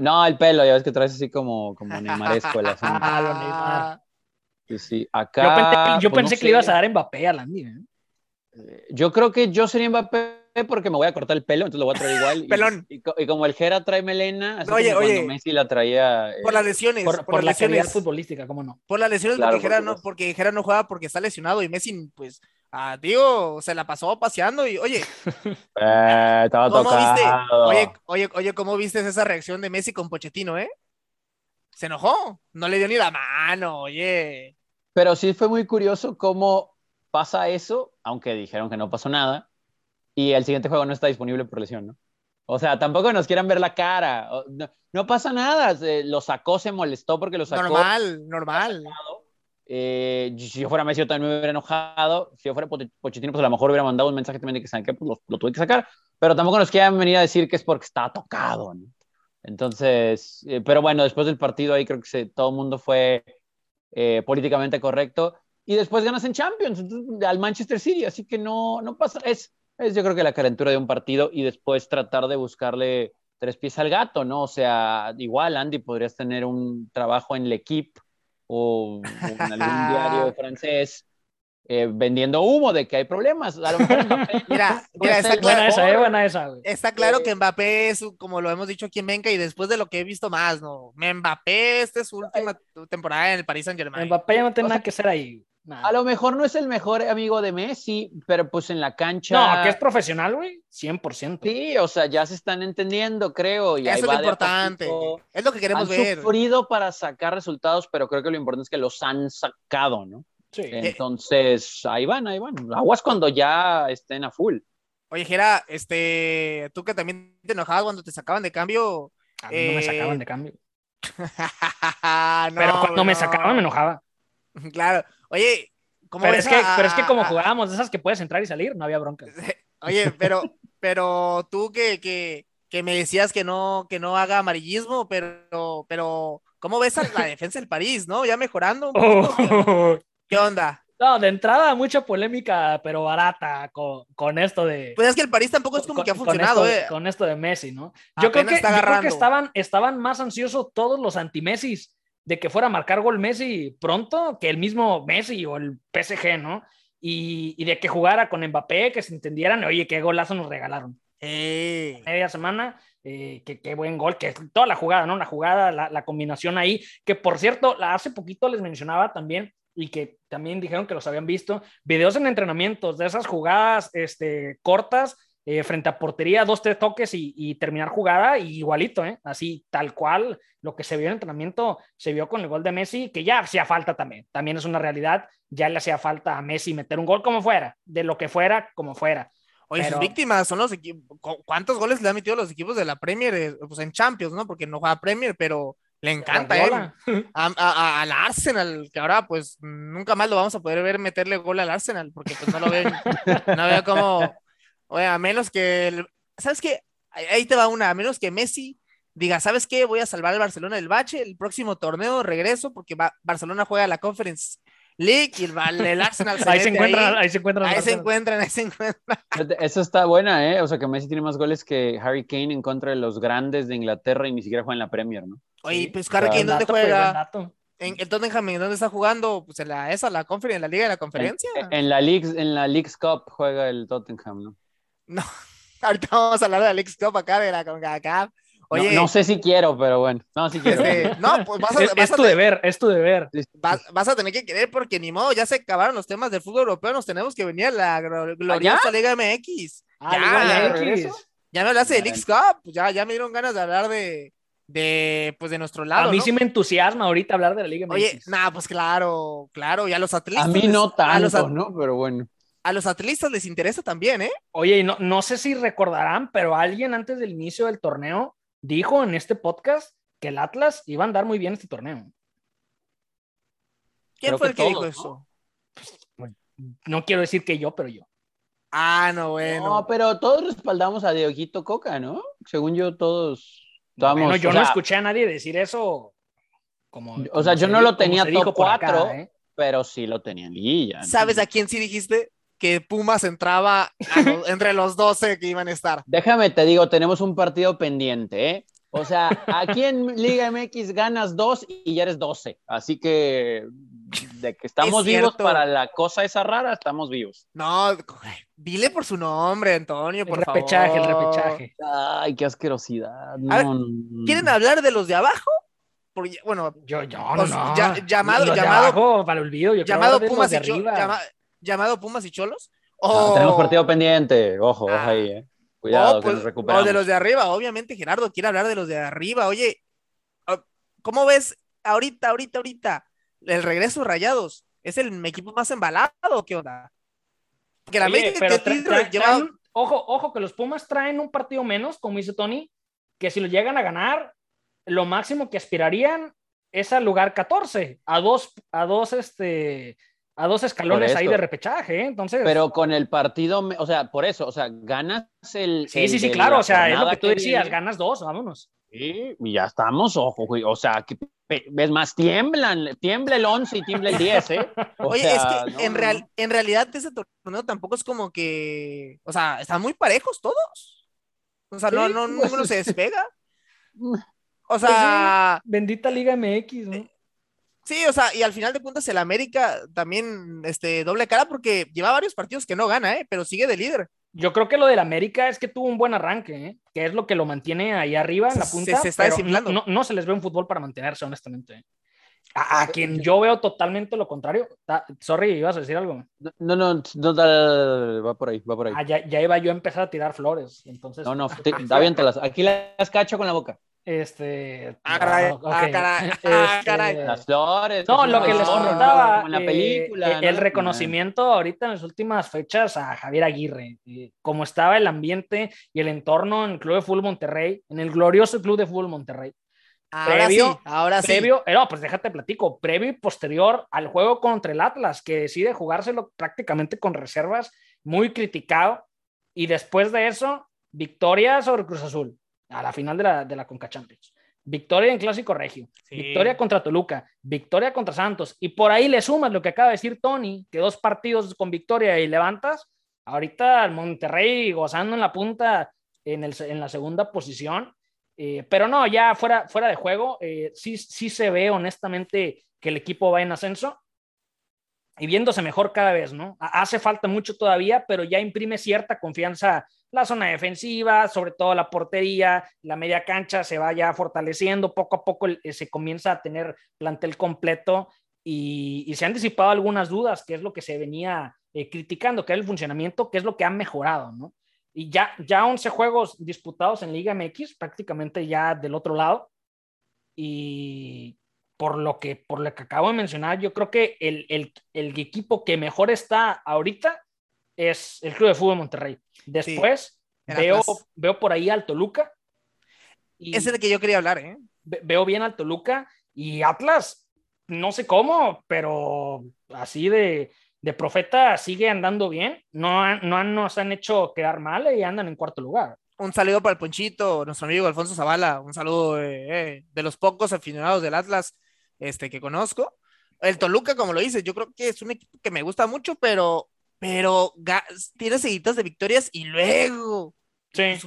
No, el pelo, ya ves que traes así como, como Neymaresco el [LAUGHS] asunto. Ah, lo Neymar. Sí, sí. Acá, yo pensé, pues, que le ibas a dar Mbappé a Landy. ¿eh? ¿eh? Yo creo que yo sería Mbappé porque me voy a cortar el pelo, entonces lo voy a traer igual. [LAUGHS] Pelón. Y, como el Jera trae melena, así oye, como oye, cuando Messi la traía. por las lesiones. Por, la lesiones futbolística, ¿cómo no? Por las lesiones, porque, Jera no, porque Jera no juega porque está lesionado y Messi, pues, Ah, digo, se la pasó paseando y, oye, [LAUGHS] eh, estaba ¿cómo viste? Oye, oye, oye, ¿cómo viste esa reacción de Messi con Pochettino, eh? Se enojó, no le dio ni la mano, oye. Pero sí fue muy curioso cómo pasa eso, aunque dijeron que no pasó nada, y el siguiente juego no está disponible por lesión, ¿no? O sea, tampoco nos quieran ver la cara. No, pasa nada. lo sacó, se molestó porque lo sacó. Normal, normal. Eh, si yo fuera Messi, yo también me hubiera enojado. Si yo fuera Pochettino, pues a lo mejor hubiera mandado un mensaje también de que saben que pues, lo, tuve que sacar. Pero tampoco nos quieran venir a decir que es porque estaba tocado. Entonces, eh, pero bueno, después del partido ahí creo que todo el mundo fue eh, políticamente correcto. Y después ganas en Champions al Manchester City. Así que no, no pasa. Es, es yo creo que la calentura de un partido y después tratar de buscarle tres pies al gato, ¿no? O sea, igual, Andy, podrías tener un trabajo en el equipo o, en algún diario [LAUGHS] francés eh, vendiendo humo de que hay problemas. [LAUGHS] mira, está claro, Está claro que Mbappé es, como lo hemos dicho aquí en Benca, y después de lo que he visto más, ¿no? Mbappé, esta es su última temporada en el Paris Saint Germain. Mbappé ya no tiene nada que hacer ahí. A lo mejor no es el mejor amigo de Messi, pero pues en la cancha. No, que es profesional, güey, 100%. Sí, o sea, ya se están entendiendo, creo. Y Eso es lo importante. Es lo que queremos han ver. sufrido para sacar resultados, pero creo que lo importante es que los han sacado, ¿no? Sí. Entonces, ahí van, ahí van. Aguas cuando ya estén a full. Oye, Jera, este, tú que también te enojabas cuando te sacaban de cambio. A mí no me sacaban de cambio. [LAUGHS] pero cuando me sacaban me enojaba. [LAUGHS] Claro. Oye, ¿cómo pero, es que, pero es que como jugábamos de esas que puedes entrar y salir, no había bronca. [LAUGHS] Oye, pero, pero tú que, que, que, me decías que no, que no haga amarillismo, pero, pero, ¿cómo ves a la defensa del París, no? Ya mejorando un poco. ¿Qué onda? No, de entrada mucha polémica, pero barata con, con, esto de... Pues es que el París tampoco es como que ha funcionado, con esto, eh. Con esto de Messi, ¿no? Yo creo, que, yo creo, que, estaban, estaban más ansiosos todos los anti-Messis de que fuera a marcar gol Messi pronto que el mismo Messi o el PSG, ¿no? Y, de que jugara con Mbappé, que se entendieran, oye, qué golazo nos regalaron. Eh. Media semana, eh, qué, buen gol, que toda la jugada, ¿no? La jugada, la, combinación ahí, que por cierto, hace poquito les mencionaba también y que también dijeron que los habían visto, videos en entrenamientos de esas jugadas este, cortas eh, frente a portería, dos, tres toques y, terminar jugada, y igualito, ¿eh? así tal cual lo que se vio en el entrenamiento, se vio con el gol de Messi, que ya hacía falta también, también es una realidad, ya le hacía falta a Messi meter un gol como fuera, de lo que fuera, como fuera. Oye, sus víctimas son los equipos, ¿cuántos goles le han metido los equipos de la Premier? Eh, pues en Champions, ¿no? Porque no juega Premier, pero le encanta él. al Arsenal, que ahora pues nunca más lo vamos a poder ver meterle gol al Arsenal, porque pues no lo ven, no veo cómo, oye, a menos que, ¿sabes qué? Ahí te va una, a menos que Messi diga, ¿sabes qué? Voy a salvar al Barcelona del bache, el próximo torneo regreso, porque Barcelona juega la Conference League y el, Arsenal se [LAUGHS] ahí, se encuentran, ahí, se encuentran, [LAUGHS] ahí se encuentran. Ahí se encuentran, Eso está buena, ¿eh? O sea, que Messi tiene más goles que Harry Kane en contra de los grandes de Inglaterra y ni siquiera juega en la Premier, ¿no? Oye, pues Harry Kane, ¿dónde juega? En el Tottenham, ¿dónde está jugando? Pues en la, esa, la conferencia, en la Liga de la Conferencia. En, la League, en la League's Cup juega el Tottenham, ¿no? No, [LAUGHS] ahorita vamos a hablar de la League's Cup acá, de la CONCACAF. No, sé si quiero, pero bueno. No, si quiero. no, pues vas a, es, tu deber, es tu deber. Vas, a tener que querer porque ni modo, ya se acabaron los temas del fútbol europeo, nos tenemos que venir a la gloriosa Liga MX. Ah, ya, ya me hablaste de League's Cup, pues ya, ya me dieron ganas de hablar de, de, pues de nuestro lado. A mí sí me entusiasma ahorita hablar de la Liga MX. Oye, nada, pues claro, claro, ya los atletas. A mí no tanto, ¿no? Pero bueno. A los atletas les interesa también, ¿eh? Oye, no, no sé si recordarán, pero alguien antes del inicio del torneo dijo en este podcast que el Atlas iba a andar muy bien este torneo. ¿Quién fue el que dijo eso? Pues, no quiero decir que yo, pero yo. Ah, no, bueno. No, pero todos respaldamos a Dieguito Coca, ¿no? Según yo, todos. Bueno, yo no escuché a nadie decir eso. Como, o sea, yo no lo tenía top 4, ¿eh? pero sí lo tenía en liguilla. ¿Sabes a quién sí dijiste? Que Pumas entraba [LAUGHS] entre los 12 que iban a estar. Déjame, te digo, tenemos un partido pendiente, ¿eh? O sea, aquí en Liga MX ganas dos y ya eres 12. Así que de que estamos vivos para la cosa esa rara, estamos vivos. No, dile por su nombre, Antonio, por el repechaje, el repechaje. Ay, qué asquerosidad. ¿Quieren hablar de los de abajo? Porque, bueno, yo, yo no, no. llamado, llamado, para el olvido, yo llamado Pumas de arriba llamado Pumas y Cholos. tenemos partido pendiente, ojo, ojo ahí, eh. Cuidado, que nos pues, recuperamos. O de los de arriba, obviamente Gerardo quiere hablar de los de arriba. Oye, ah, ¿cómo ves ahorita, ahorita, ahorita el regreso de Rayados? ¿Es el equipo más embalado o qué onda? Que la Oye, pero ojo, ojo, que los Pumas traen un partido menos, como dice Tony, que si lo llegan a ganar, lo máximo que aspirarían es al lugar 14, a dos, a dos, este, a dos escalones ahí de repechaje, ¿eh? entonces. Pero con el partido, o sea, por eso, o sea, ganas el. Sí, sí, sí, claro, o sea, es lo que tú decías, ganas dos, vámonos. Sí, y ya estamos, ojo, o sea, que, ves más, tiemblan, tiembla el 11 y tiembla el 10, ¿eh? [LAUGHS] Oye, es que en, real, en realidad ese torneo tampoco es como que, o sea, están muy parejos todos. O sea, no, no, pues, ninguno se despega. [LAUGHS] O pues sea, bendita Liga MX, ¿no? Sí, o sea, y al final de cuentas el América también este, doble cara porque lleva varios partidos que no gana, ¿eh? pero sigue de líder. Yo creo que lo del América es que tuvo un buen arranque, ¿eh? que es lo que lo mantiene ahí arriba en la punta. Se, está no, no, se les ve un fútbol para mantenerse, honestamente. ¿eh? A, quien yo veo totalmente lo contrario. sorry, ibas a decir algo. No, no, no, va por ahí, va por ahí. Ah, ya, iba yo a empezar a tirar flores. Entonces, no, no, [LAUGHS] está bien, aquí las cacho con la boca. Este. Ah, caray. Ah, caray. [LAUGHS] Ah, este, caray. Las flores. No, lo que les comentaba. la eh, película. el reconocimiento ahorita en las últimas fechas a Javier Aguirre. Eh, como estaba el ambiente y el entorno en el Club de Fútbol Monterrey, en el glorioso Club de Fútbol Monterrey. Ahora previo, sí, ahora previo, sí. Eh, no, pues déjate platico. Previo y posterior al juego contra el Atlas, que decide jugárselo prácticamente con reservas, muy criticado. Y después de eso, victoria sobre Cruz Azul a la final de la, de la Conca Champions. Victoria en Clásico Regio, victoria contra Toluca, victoria contra Santos, y por ahí le sumas lo que acaba de decir Tony, que dos partidos con victoria y levantas, ahorita Monterrey gozando en la punta en, el, en la segunda posición, eh, pero no, ya fuera, fuera de juego, eh, sí, sí se ve honestamente que el equipo va en ascenso y viéndose mejor cada vez, ¿no? Hace falta mucho todavía, pero ya imprime cierta confianza la zona defensiva, sobre todo la portería, la media cancha se va ya fortaleciendo, poco a poco se comienza a tener plantel completo y, se han disipado algunas dudas, que es lo que se venía eh, criticando, que es el funcionamiento, que es lo que ha mejorado, ¿no? y ya, ya 11 juegos disputados en Liga MX, prácticamente ya del otro lado. Y por lo que, por lo que acabo de mencionar, yo creo que el, el, el equipo que mejor está ahorita es el Club de Fútbol Monterrey. Después veo, veo por ahí al Toluca. Y Ese es el que yo quería hablar, ¿eh? Veo bien al Toluca y Atlas, no sé cómo, pero así de, de profeta sigue andando bien. No, no nos han hecho quedar mal y andan en cuarto lugar. Un saludo para el Ponchito, nuestro amigo Alfonso Zavala. Un saludo eh, eh, de los pocos aficionados del Atlas este, que conozco. El Toluca, como lo dices, yo creo que es un equipo que me gusta mucho, pero, pero tiene seguidas de victorias y luego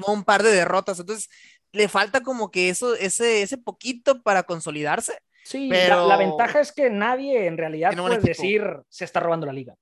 un par de derrotas. Entonces, le falta como que eso, ese, ese poquito para consolidarse. Sí, pero... la, ventaja es que nadie en realidad puede decir se está robando la liga.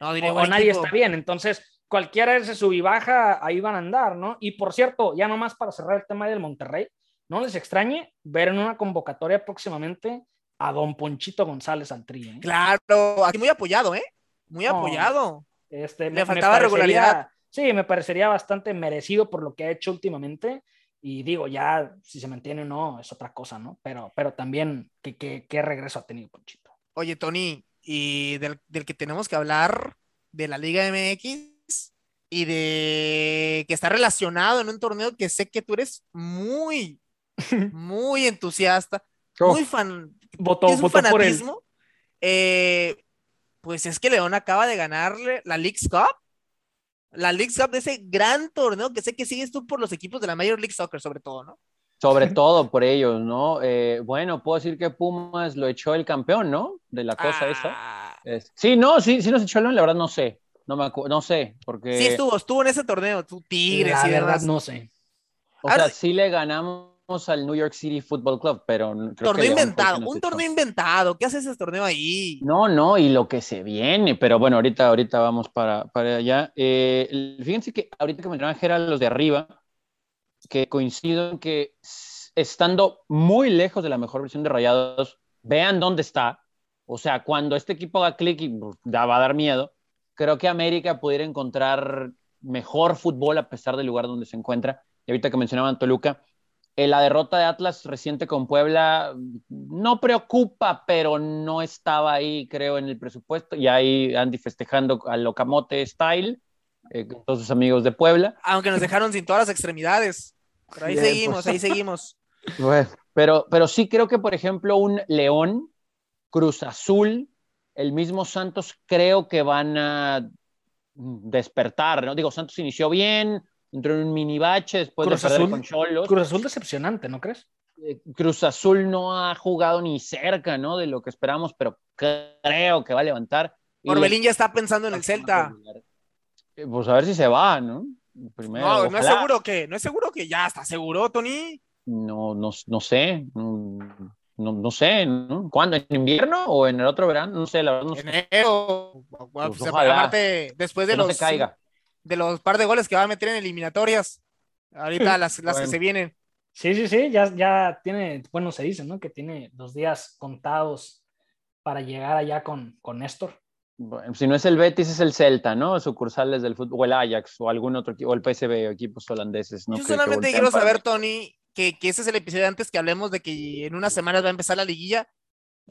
No, o, nadie está bien. Entonces, cualquiera de ese sub y baja, ahí van a andar, ¿no? Y por cierto, ya nomás para cerrar el tema del Monterrey, no les extrañe ver en una convocatoria próximamente a don Ponchito González al ¿eh? Claro, aquí muy apoyado, ¿eh? Muy apoyado. Este, Le faltaba regularidad. Sí, me parecería bastante merecido por lo que ha hecho últimamente. Y digo, ya si se mantiene o no, es otra cosa, ¿no? Pero, pero también, ¿qué, qué, regreso ha tenido Ponchito? Oye, Tony, y del, del, que tenemos que hablar de la Liga MX y de que está relacionado en un torneo que sé que tú eres muy, [LAUGHS] muy entusiasta, muy fan, votó, es un fanatismo. Eh, pues es que León acaba de ganarle la League Cup la League Cup de ese gran torneo que sé que sigues tú por los equipos de la Major League Soccer, sobre todo, ¿no? Sobre todo por ellos, ¿no? Eh, bueno, puedo decir que Pumas lo echó el campeón, ¿no? De la cosa ah. esa. sí, no, sí, sí nos echó el la verdad no sé. No, me no sé, porque... Sí estuvo, estuvo en ese torneo, tú Tigres la verdad no sé. O sea, sí le ganamos al New York City Football Club, pero torneo inventado, un torneo inventado. ¿Qué hace ese torneo ahí? No, no, y lo que se viene, pero bueno, ahorita, ahorita vamos para, para allá. Eh, fíjense que ahorita que me trajeron los de arriba, que coincido en que estando muy lejos de la mejor versión de Rayados, vean dónde está. O sea, cuando este equipo haga clic y ya va a dar miedo, creo que América pudiera encontrar mejor fútbol a pesar del lugar donde se encuentra. Y ahorita que mencionaban Toluca, eh, la derrota de Atlas reciente con Puebla no preocupa, pero no estaba ahí, creo, en el presupuesto. Y ahí Andy festejando al Locamote Style, eh, con todos sus amigos de Puebla. Aunque nos dejaron sin todas las extremidades. Pero ahí seguimos, ahí seguimos. [LAUGHS] Bueno, pero, pero sí creo que, por ejemplo, un León, Cruz Azul, el mismo Santos, creo que van a despertar, ¿no? Digo, Santos inició bien, entró en un mini bache después Cruz de perder Azul, con Cholos. Cruz Azul decepcionante, ¿no crees? Eh, Cruz Azul no ha jugado ni cerca, ¿no? De lo que esperamos, pero creo que va a levantar. Orbelín ya está pensando en el Celta. Eh, pues a ver si se va, ¿no? Primero, no, no es seguro que, no es seguro que ya está seguro, Tony. No, no, no sé. No, no, sé, ¿no? ¿Cuándo? ¿En invierno o en el otro verano? No sé, la verdad. No sé. Enero. Pues pues, después de los. caiga de los par de goles que va a meter en eliminatorias. Ahorita [LAUGHS] las, las que se vienen. Sí, sí, sí, ya, ya tiene, bueno, se dice, ¿no? Que tiene los días contados para llegar allá con, con Néstor. si no es el Betis, es el Celta, ¿no? Sucursales del fútbol, o el Ajax, o algún otro equipo, o el PSV, o equipos holandeses, ¿no? Yo solamente quiero saber, Tony, que, que, ese es el episodio antes que hablemos de que en unas semanas va a empezar la liguilla.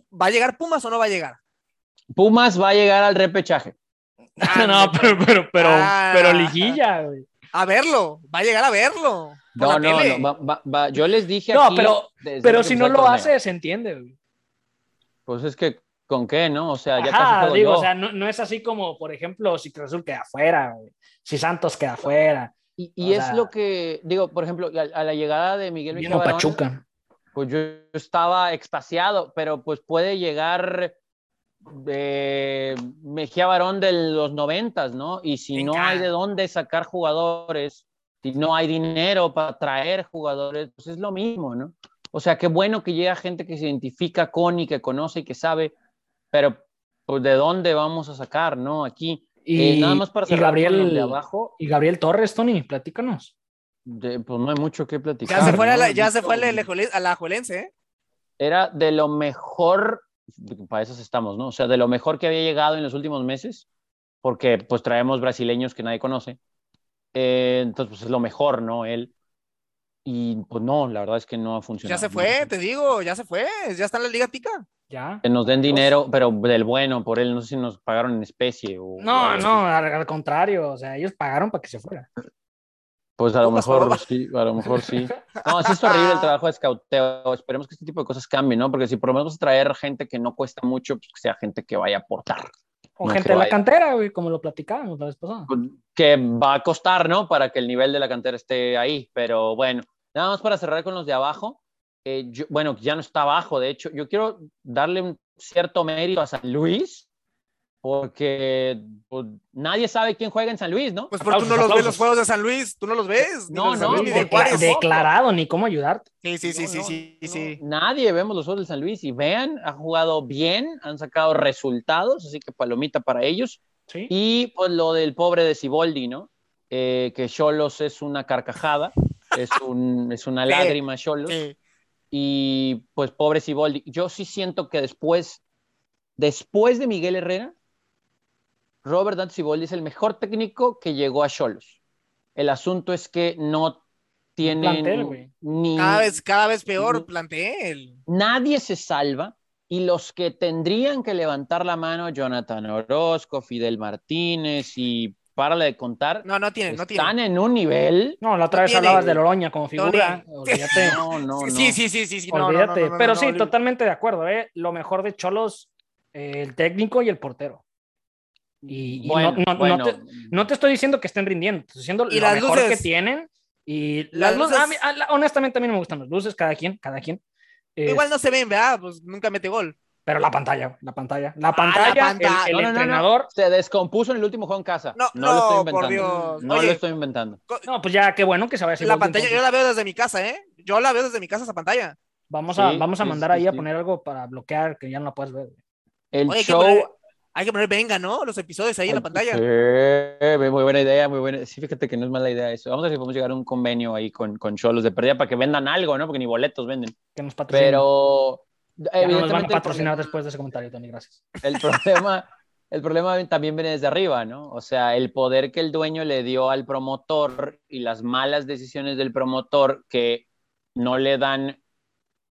¿Va a llegar Pumas o no va a llegar? Pumas va a llegar al repechaje. Ah, [LAUGHS] no, pero, pero, pero, pero ah. liguilla, güey. A verlo, va a llegar a verlo. No, no, no, yo les dije No, pero, pero si no lo hace, se entiende, güey. Pues es que, ¿con qué, no? O sea, ya casi digo, o sea, no, no, es así como, por ejemplo, si Cruz queda afuera, güey. si Santos queda afuera. Y, y es lo que, digo, por ejemplo, a, la llegada de Miguel Mejía Pachuca. Pues yo estaba extasiado, pero pues puede llegar de Mejía Barón de los noventas, ¿no? Y si no hay de dónde sacar jugadores, si no hay dinero para traer jugadores, pues es lo mismo, ¿no? O sea, qué bueno que llega gente que se identifica con y que conoce y que sabe, pero pues de dónde vamos a sacar, ¿no? Aquí. Y eh, nada más para cerrar Gabriel de abajo. Y Gabriel Torres, Tony, platícanos. pues no hay mucho que platicar. Ya se fue, a la, ya se fue a la Juelense, ¿eh? Era de lo mejor para eso estamos, ¿no? O sea, de lo mejor que había llegado en los últimos meses, porque pues traemos brasileños que nadie conoce. Eh, entonces, pues es lo mejor, ¿no? Él. Y pues no, la verdad es que no ha funcionado. Ya se fue, te digo, ya se fue, ya está en la Liga Tica. Ya. Que nos den dinero, pero del bueno por él, no sé si nos pagaron en especie o... No, no, al, al contrario, o sea, ellos pagaron para que se fuera. Pues a lo ¿Cómo mejor sí, a lo mejor sí. No, sí es horrible el [LAUGHS] trabajo de escauteo. Esperemos que este tipo de cosas cambien, ¿no? Porque si por lo menos traer gente que no cuesta mucho, pues que sea gente que vaya a aportar. O No gente de la cantera, güey, como lo platicábamos la vez pasada. Pues, Que va a costar, ¿no? Para que el nivel de la cantera esté ahí. Pero bueno, nada más para cerrar con los de abajo. eh, yo- bueno, ya no está abajo, de hecho. Yo quiero darle un cierto mérito a San Luis. Porque pues, nadie sabe quién juega en San Luis, ¿no? Pues porque tú no Aplausos, los ves los juegos de San Luis, tú no los ves. ni No, no, San Luis, ni de Decla- Juárez. declarado, ni cómo ayudarte. Sí, sí, sí, No, sí, no, sí, no, sí. Nadie vemos los juegos de San Luis y vean, ha jugado bien, han sacado resultados, así que palomita para ellos. Sí. Y pues lo del pobre de Siboldi, ¿no? Eh, que Cholos es una carcajada, es, un, [LAUGHS] es una lágrima Cholos. Sí. Y pues pobre Siboldi. Yo sí siento que después, después de Miguel Herrera, Robert Dante Siboldi es el mejor técnico que llegó a Cholos. El asunto es que no tienen plantel, ni Cada vez, cada vez peor plantel. nadie se salva y los que tendrían que levantar la mano, Jonathan Orozco, Fidel Martínez y párale de contar, No, no tienen, no están tienen. en un nivel. No, la otra No vez tiene- hablabas de Loroña como figura. [LAUGHS] Olvídate. No, no, no. Sí, sí, sí, sí, sí. no, no, no, olvídate. no, no, Pero no, sí, no, totalmente de acuerdo. ¿eh? Lo mejor de Cholos, eh, el técnico y el portero. Y, y Bueno, no, no- no bueno, te, no te estoy diciendo que estén rindiendo, te estoy diciendo Y lo las mejor luces. que tienen. Y Las las luces, a mí- a la- honestamente a mí no me gustan las luces, cada quien, cada quien. Es- Igual no se ven, ¿verdad? Pues nunca mete gol. Pero la pantalla, la pantalla. La Ah, la pantalla, pantalla. el, el No, no, no, no. entrenador. se descompuso en el último juego en casa. No, No, lo estoy no, inventando. por Dios. No Oye. lo estoy inventando. No, pues ya, qué bueno que se vaya a La pantalla, yo la veo desde mi casa, ¿eh? Yo la veo desde mi casa esa pantalla. Vamos a, Sí, vamos a mandar sí, ahí a sí. poner algo para bloquear que ya no la puedes ver. El Oye, show. Hay que poner venga, ¿no? Los episodios ahí en la pantalla. Sí, muy buena idea, muy buena. Sí, fíjate que no es mala idea eso. Vamos a ver si podemos llegar a un convenio ahí con, con Cholos de pérdida para que vendan algo, ¿no? Porque ni boletos venden. Que nos patrocinen. Pero Ya no nos van a patrocinar problema- después de ese comentario, Tony, gracias. el problema, el problema también viene desde arriba, ¿no? O sea, el poder que el dueño le dio al promotor y las malas decisiones del promotor que no le dan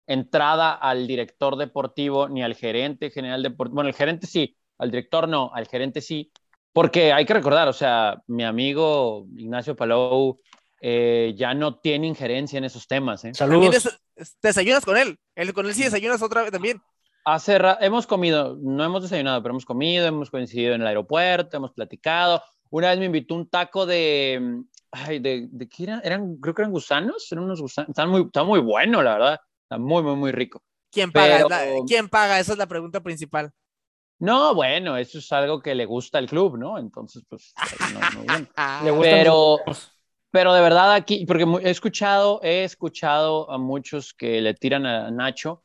entrada al director deportivo ni al gerente general deportivo. Bueno, el gerente sí, al director no, al gerente sí. Porque hay que recordar, o sea, mi amigo Ignacio Palou eh, ya no tiene injerencia en esos temas. ¿eh? También Saludos. des- desayunas con él. él. Con él sí desayunas otra vez también. Hace hemos comido, no hemos desayunado, pero hemos comido, hemos coincidido en el aeropuerto, hemos platicado. Una vez me invitó un taco de, ay, de, de qué era? eran, creo que eran gusanos, eran unos gusanos, estaban muy, estaba muy bueno, la verdad, está muy, muy, muy rico. ¿Quién paga? Pero- La- ¿Quién paga? Esa es la pregunta principal. No, bueno, eso es algo que le gusta al club, ¿no? Entonces, pues, no, no, [LAUGHS] bueno. Ah, Le Pero, pero de verdad aquí, porque he escuchado, he escuchado a muchos que le tiran a Nacho.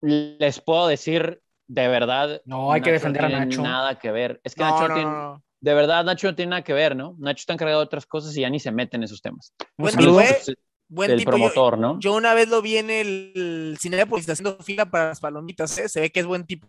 Les puedo decir de verdad. No, hay que defender a tiene Nacho. Nada que ver. Es que no, Nacho no, tiene, no, no. de verdad, Nacho no tiene nada que ver, ¿no? Nacho está encargado de otras cosas y ya ni se mete en esos temas. Buen tipo, ¿eh? Buen el tipo. Yo, promotor, ¿no? yo una vez lo vi en el, el Cinépolis haciendo fila para las palomitas, ¿eh? Se ve que es buen tipo.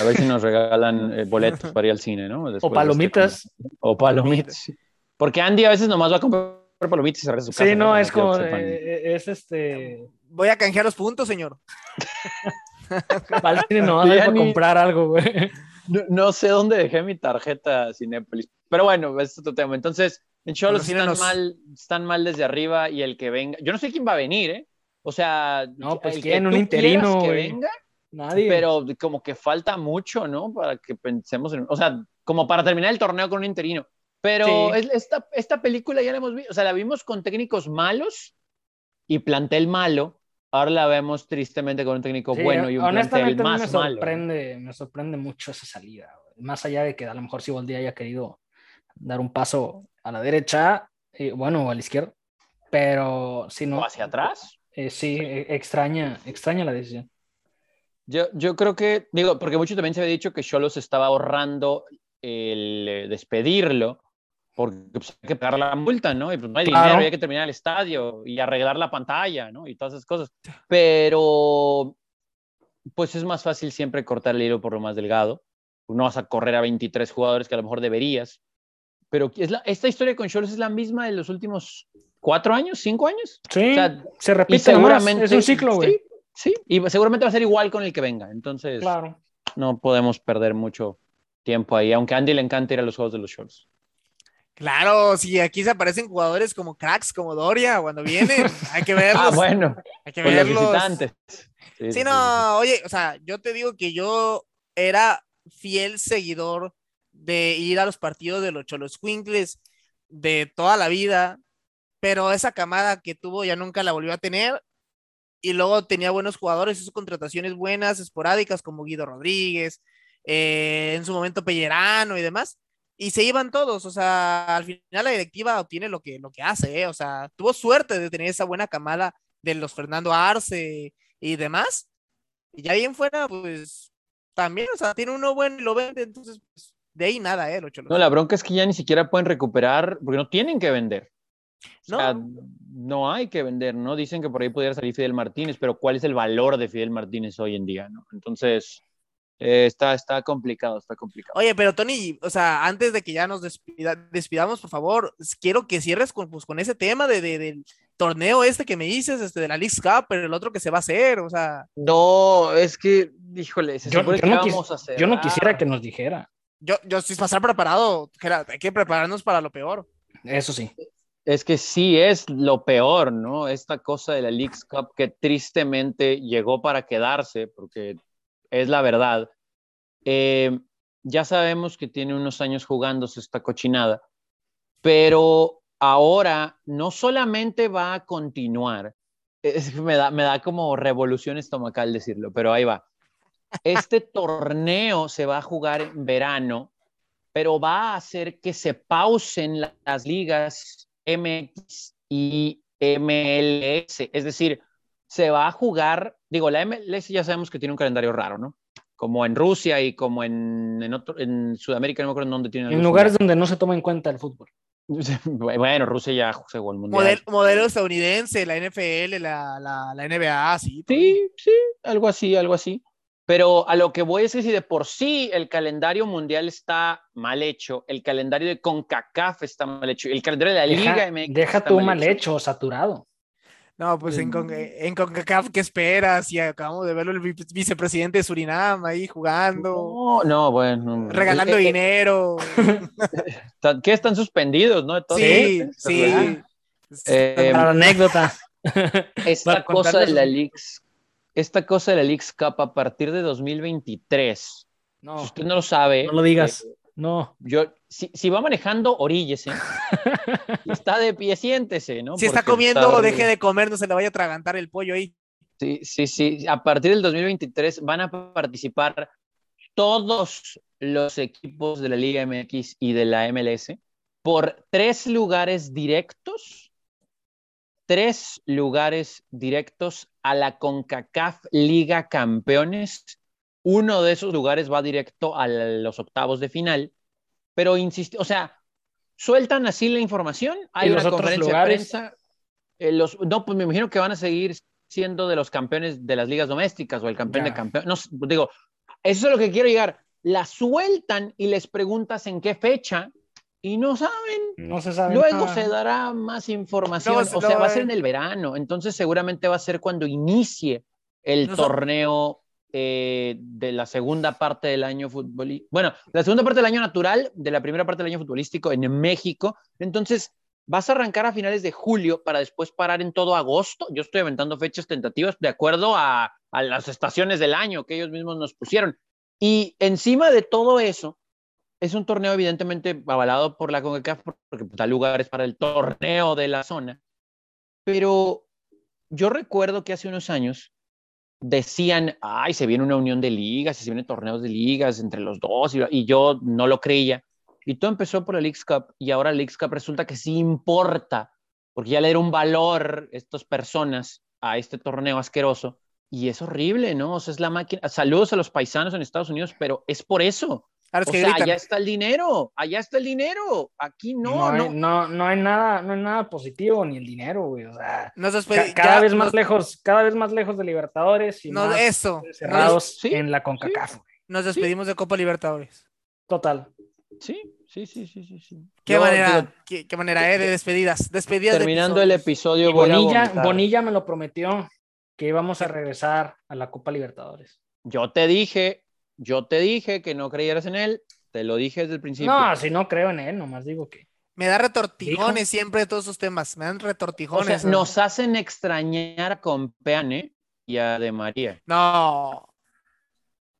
A ver si nos regalan eh, [LAUGHS] boletos para ir al cine, ¿no? Después O de palomitas. este- o palomitas. sí. Porque Andy a veces nomás va a comprar palomitas y se regresa a su casa. Sí, no, es como, eh, es este, Voy a canjear los puntos, señor. [LAUGHS] vale, no, [LAUGHS] Sí, hay para Ani. comprar algo, güey. No, no sé dónde dejé mi tarjeta Cinépolis. Pero bueno, ese es otro tema. Entonces, en Cholos están Patrocínanos. mal, están mal desde arriba y el que venga. Yo no sé quién va a venir, ¿eh? O sea, No, pues el quién, que un interino, que venga, Nadie. pero como que falta mucho, ¿no? Para que pensemos en. O sea, como para terminar el torneo con un interino. Pero Sí. es- esta, esta película ya la hemos visto, o sea, la vimos con técnicos malos y plantel malo. Ahora la vemos tristemente con un técnico Sí, bueno y un plantel honestamente mí me más malo. sorprende, me sorprende mucho esa salida. Más allá de que a lo mejor si Boldi haya querido dar un paso a la derecha, eh, bueno, o a la izquierda, pero si no, O hacia atrás. eh, sí, eh, extraña, extraña la decisión. Yo, yo creo que, digo, porque mucho también se había dicho que Cholos estaba ahorrando el eh, despedirlo porque pues, hay que pagar la multa, ¿no? Y pues no hay Claro. dinero, hay que terminar el estadio y arreglar la pantalla, ¿no? Y todas esas cosas. Pero, pues es más fácil siempre cortar el hilo por lo más delgado. No vas a correr a 23 jugadores que a lo mejor deberías, pero es la, esta historia con Cholos es la misma de los últimos cuatro años, cinco años. Sí, O sea, se repite seguramente es un ciclo, güey. Sí, sí, y seguramente va a ser igual con el que venga. Entonces, Claro. no podemos perder mucho tiempo ahí, aunque a Andy le encanta ir a los juegos de los Shorts. Claro, si aquí se aparecen jugadores como cracks, como Doria, cuando vienen, hay que [LAUGHS] verlos. Ah, bueno, hay que los verlos. visitantes. Sí, Sí, no, oye, o sea, yo te digo que yo era fiel seguidor de ir a los partidos de los Cholos Quinkles de toda la vida, pero esa camada que tuvo ya nunca la volvió a tener. Y luego tenía buenos jugadores, hizo contrataciones buenas, esporádicas, como Guido Rodríguez, eh, en su momento Pellerano y demás. Y se iban todos, o sea, al final la directiva obtiene lo que, lo que hace, ¿eh? o sea, tuvo suerte de tener esa buena camada de los Fernando Arce y demás. Y ya bien fuera, pues también, o sea, tiene uno bueno y lo vende, entonces, pues, de ahí nada, ¿eh? Cholos. No, la bronca es que ya ni siquiera pueden recuperar porque no tienen que vender. O No. sea, no hay que vender, ¿no? Dicen que por ahí pudiera salir Fidel Martínez, pero ¿cuál es el valor de Fidel Martínez hoy en día, no? Entonces, eh, está, está complicado, está complicado. Oye, pero Tony, o sea, antes de que ya nos despida- despidamos, por favor, quiero que cierres con, pues, con ese tema de, de- del torneo este que me dices, este, de la League Cup, pero el otro que se va a hacer, o sea, No, es que, híjole, se Yo, yo que no, vamos a hacer. yo no quisiera que nos dijera. yo, yo sí pasar preparado, Gerard, hay que prepararnos para lo peor. Eso sí. Es que sí es lo peor, ¿no? Esta cosa de la Leagues Cup que tristemente llegó para quedarse, porque es la verdad. Eh, ya sabemos que tiene unos años jugándose esta cochinada, pero ahora no solamente va a continuar, me da, me da como revolución estomacal decirlo, pero ahí va. Este torneo se va a jugar en verano, pero va a hacer que se pausen la- las ligas MX y MLS. Es decir, se va a jugar, digo, la MLS ya sabemos que tiene un calendario raro, ¿no? Como en Rusia y como en, en, otro, en Sudamérica, no me acuerdo en dónde tienen. En lugares donde no se toma en cuenta el fútbol. [LAUGHS] Bueno, Rusia ya jugó el mundial. Model- modelo estadounidense, la NFL, la, la, la NBA, sí. Sí, sí, algo así, algo así. Pero a lo que voy es que si de por sí el calendario mundial está mal hecho, el calendario de CONCACAF está mal hecho, el calendario de la Deja, Liga MX deja está tú mal hecho, saturado. No, pues en, Con- en CONCACAF, ¿qué esperas? Y acabamos de verlo el vi- vicepresidente de Surinam ahí jugando, No, no, bueno. regalando Eh, eh, dinero. [LAUGHS] Están- ¿Qué están suspendidos, no? Entonces, Sí, sí. Eh, Para la anécdota. esta [LAUGHS] cosa de la Leagues, esta cosa de la Leagues Cup a partir de 2023. No, Si usted no lo sabe, no lo digas. eh, No. yo, si, si va manejando, oríllese. Si [LAUGHS] está de pie, siéntese, ¿no? Si está comiendo, está- deje de comer, no se le vaya a atragantar el pollo ahí. Sí, sí, sí. A partir del 2023 van a participar todos los equipos de la Liga MX y de la MLS por tres lugares directos, tres lugares directos a la CONCACAF Liga Campeones. Uno de esos lugares va directo a los octavos de final, pero insisto, o sea, sueltan así la información, hay ¿Y una los otros conferencia de prensa. eh, los, no, pues me imagino que van a seguir siendo de los campeones de las ligas domésticas o el campeón de campeones. No, digo, eso es lo que quiero llegar. La sueltan y les preguntas en qué fecha y no saben. No se sabe. Luego nada. se dará más información. O sea, va a ser en el verano. Entonces, seguramente va a ser cuando inicie el torneo eh, de la segunda parte del año futbolístico. Bueno, la segunda parte del año natural, de la primera parte del año futbolístico en México. Entonces, vas a arrancar a finales de julio para después parar en todo agosto. Yo estoy aventando fechas tentativas de acuerdo a, a las estaciones del año que ellos mismos nos pusieron. Y encima de todo eso, es un torneo evidentemente avalado por la CONCACAF porque da lugares para el torneo de la zona. Pero yo recuerdo que hace unos años decían, ay, se viene una unión de ligas, se vienen torneos de ligas entre los dos, y, yo no lo creía. Y todo empezó por la Leagues Cup, y ahora la Leagues Cup resulta que sí importa, porque ya le dieron valor estas personas a este torneo asqueroso, y es horrible, ¿no? O sea, es la máquina. Saludos a los paisanos en Estados Unidos, pero es por eso. Ahora es O que sea, gritan. allá está el dinero, allá está el dinero, aquí no, No, no. hay, no, no hay nada, no hay nada positivo ni el dinero, güey. O sea, Nos ca- cada ya vez más nos- lejos, cada vez más lejos de Libertadores y no, más eso. cerrados Sí, en la CONCACAF. Nos despedimos de Copa Libertadores. Total. Sí, Sí, sí, sí, sí. sí. Qué Yo, manera, digo, qué, qué manera, eh, de despedidas. Despedidas de terminando el episodio, Bonilla. Bonilla me lo prometió que íbamos a regresar a la Copa Libertadores. Yo te dije, yo te dije que no creyeras en él. Te lo dije desde el principio. No, si no creo en él, nomás digo que. Me da retortijones siempre todos esos temas. Me dan o sea, retortijones. ¿no? nos hacen extrañar a Compeane y a De María. No.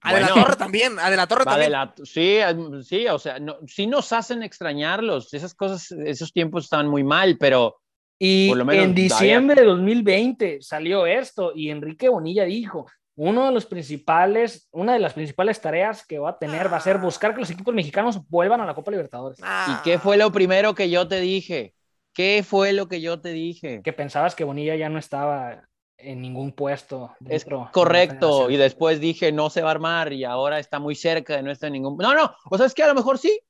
A de la. Torre también. A de la Torre también. la- sí, am- sí, o sea, no, sí nos hacen extrañarlos. Esas cosas, esos tiempos estaban muy mal, pero Y Por lo menos en diciembre de 2020 salió esto y Enrique Bonilla dijo, uno de los principales, una de las principales tareas que va a tener va a ser buscar que los equipos mexicanos vuelvan a la Copa Libertadores. Ah. ¿y qué fue lo primero que yo te dije? ¿Qué fue lo que yo te dije? Que pensabas que Bonilla ya no estaba en ningún puesto. Es dentro correcto, y después dije no se va a armar y ahora está muy cerca de no estar en ningún... No, no, o sea, es que a lo mejor sí,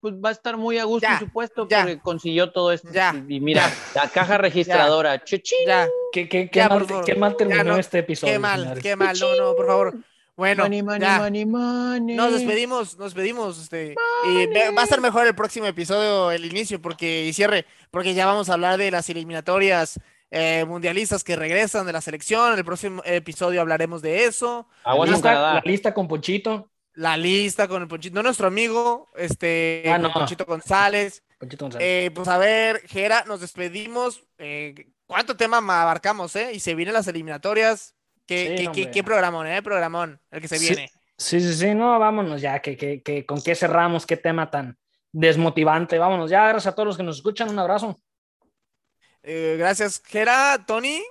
pues va a estar muy a gusto Ya, en su puesto ya. porque consiguió todo esto. Ya, y mira, la caja registradora, chuchín. Ya, ¿Qué, qué- qué Ya, mal, favor. qué mal terminó Ya, no, este episodio. qué mal, señores. qué mal. No, no, por favor. Bueno, money, money, ya. money, money. Nos despedimos, nos despedimos. Este, y va a ser mejor el próximo episodio, el inicio, porque y cierre, porque ya vamos a hablar de las eliminatorias eh, mundialistas que regresan de la selección. El próximo episodio hablaremos de eso. La Aguas con lista, la lista con Ponchito. La lista con el Ponchito, no nuestro amigo, este, Ah, no. Ponchito González. Ponchito González. Eh, pues a ver, Jera, nos despedimos. Eh, ¿Cuánto tema ma- abarcamos, eh? Y se vienen las eliminatorias. ¿Qué, Sí, qué- qué- hombre. qué programón, eh? Programón, el que se Sí. viene. Sí, sí, sí, no, vámonos ya, que, que, que con qué cerramos, qué tema tan desmotivante. Vámonos ya, gracias a todos los que nos escuchan, un abrazo. Eh, gracias, Jera, Tony.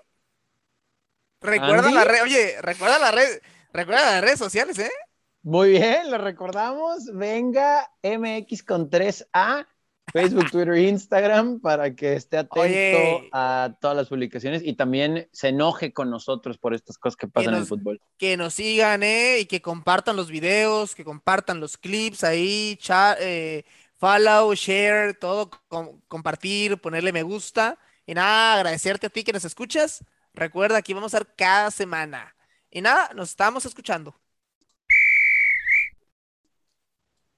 Recuerda Andy. la red, oye, recuerda la red, recuerda las redes sociales, ¿eh? Muy bien, lo recordamos. Venga, MX con 3A, Facebook, [LAUGHS] Twitter, Instagram, para que esté atento Oye. a todas las publicaciones y también se enoje con nosotros por estas cosas que pasan en el fútbol. Que nos sigan, ¿eh? Y que compartan los videos, que compartan los clips ahí, eh, follow, share, todo, com- compartir, ponerle me gusta. Y nada, agradecerte a ti que nos escuchas. Recuerda que vamos a estar cada semana. Y nada, nos estamos escuchando.